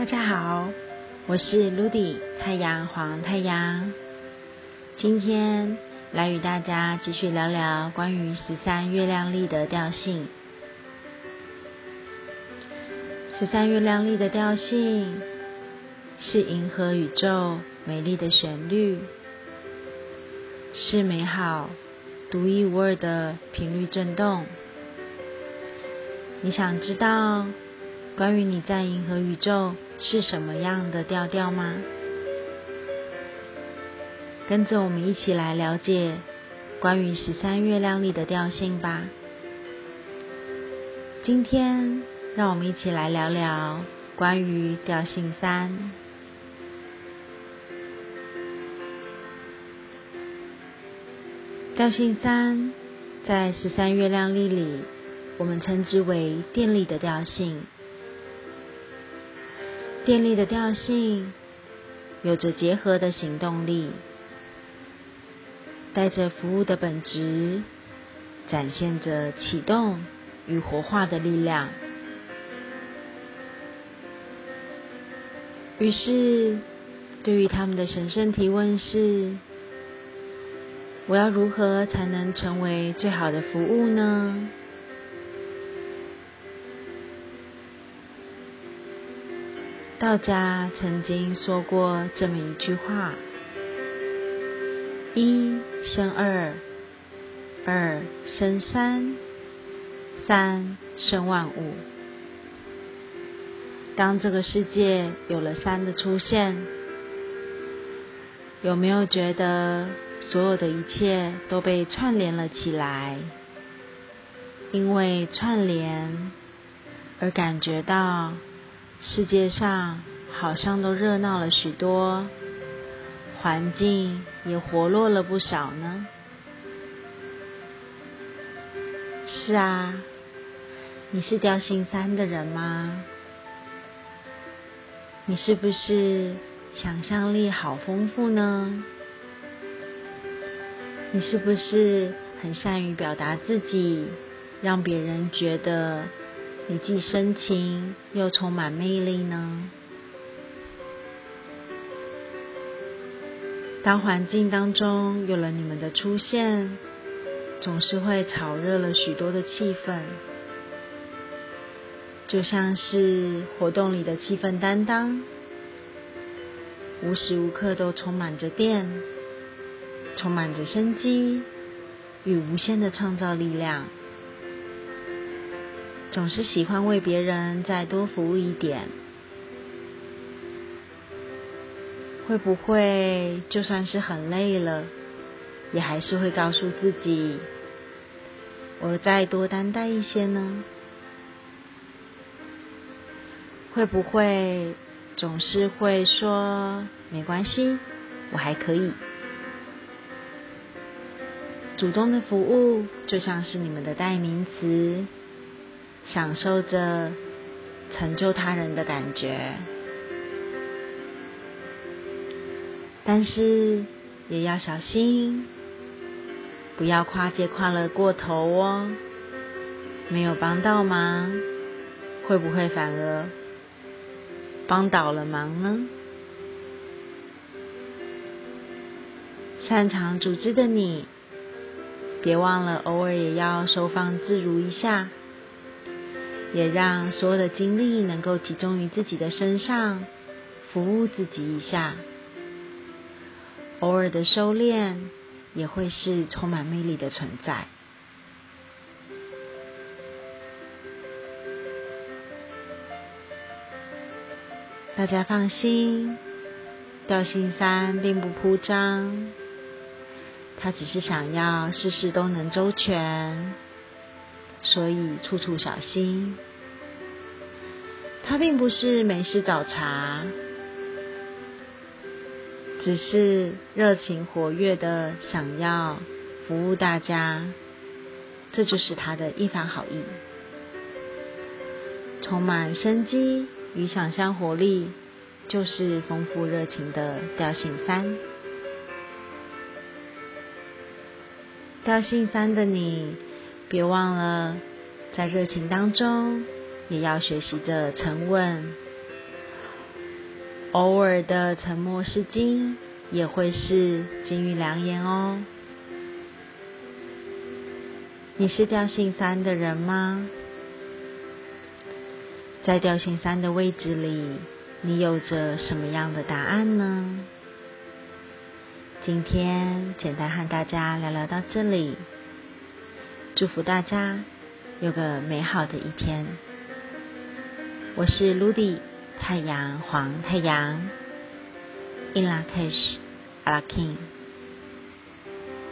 大家好，我是 Ludy 太阳黄太阳，今天来与大家继续聊聊关于十三月亮历的调性。十三月亮历的调性是银河宇宙美丽的旋律，是美好独一无二的频率震动。你想知道关于你在银河宇宙是什么样的调调吗？跟着我们一起来了解关于十三月亮历的调性吧。今天让我们一起来聊聊关于调性三。调性三在十三月亮历里。我们称之为电力的调性。电力的调性有着结合的行动力，带着服务的本质，展现着启动与活化的力量。于是，对于他们的神圣提问是：我要如何才能成为最好的服务呢？道家曾经说过这么一句话：“一生二，二生三，三生万物。”当这个世界有了三的出现，有没有觉得所有的一切都被串联了起来？因为串联而感觉到。世界上好像都热闹了许多，环境也活络了不少呢。是啊，你是调性三的人吗？你是不是想象力好丰富呢？你是不是很善于表达自己，让别人觉得？你既深情又充满魅力呢。当环境当中有了你们的出现，总是会炒热了许多的气氛，就像是活动里的气氛担当，无时无刻都充满着电，充满着生机与无限的创造力量。总是喜欢为别人再多服务一点，会不会就算是很累了，也还是会告诉自己，我再多担待一些呢？会不会总是会说没关系，我还可以？主动的服务就像是你们的代名词。享受着成就他人的感觉，但是也要小心，不要跨界跨了过头哦。没有帮到忙，会不会反而帮倒了忙呢？擅长组织的你，别忘了偶尔也要收放自如一下。也让所有的精力能够集中于自己的身上，服务自己一下。偶尔的收敛也会是充满魅力的存在。大家放心，调性三并不铺张，他只是想要事事都能周全。所以处处小心。他并不是没事找茬，只是热情活跃的想要服务大家，这就是他的一番好意。充满生机与想象活力，就是丰富热情的调性三。调性三的你。别忘了，在热情当中，也要学习着沉稳，偶尔的沉默是金，也会是金玉良言哦。你是调性三的人吗？在调性三的位置里，你有着什么样的答案呢？今天简单和大家聊聊到这里，祝福大家有个美好的一天。我是 Ludy，太阳黄太阳，In La Cash，阿拉 King。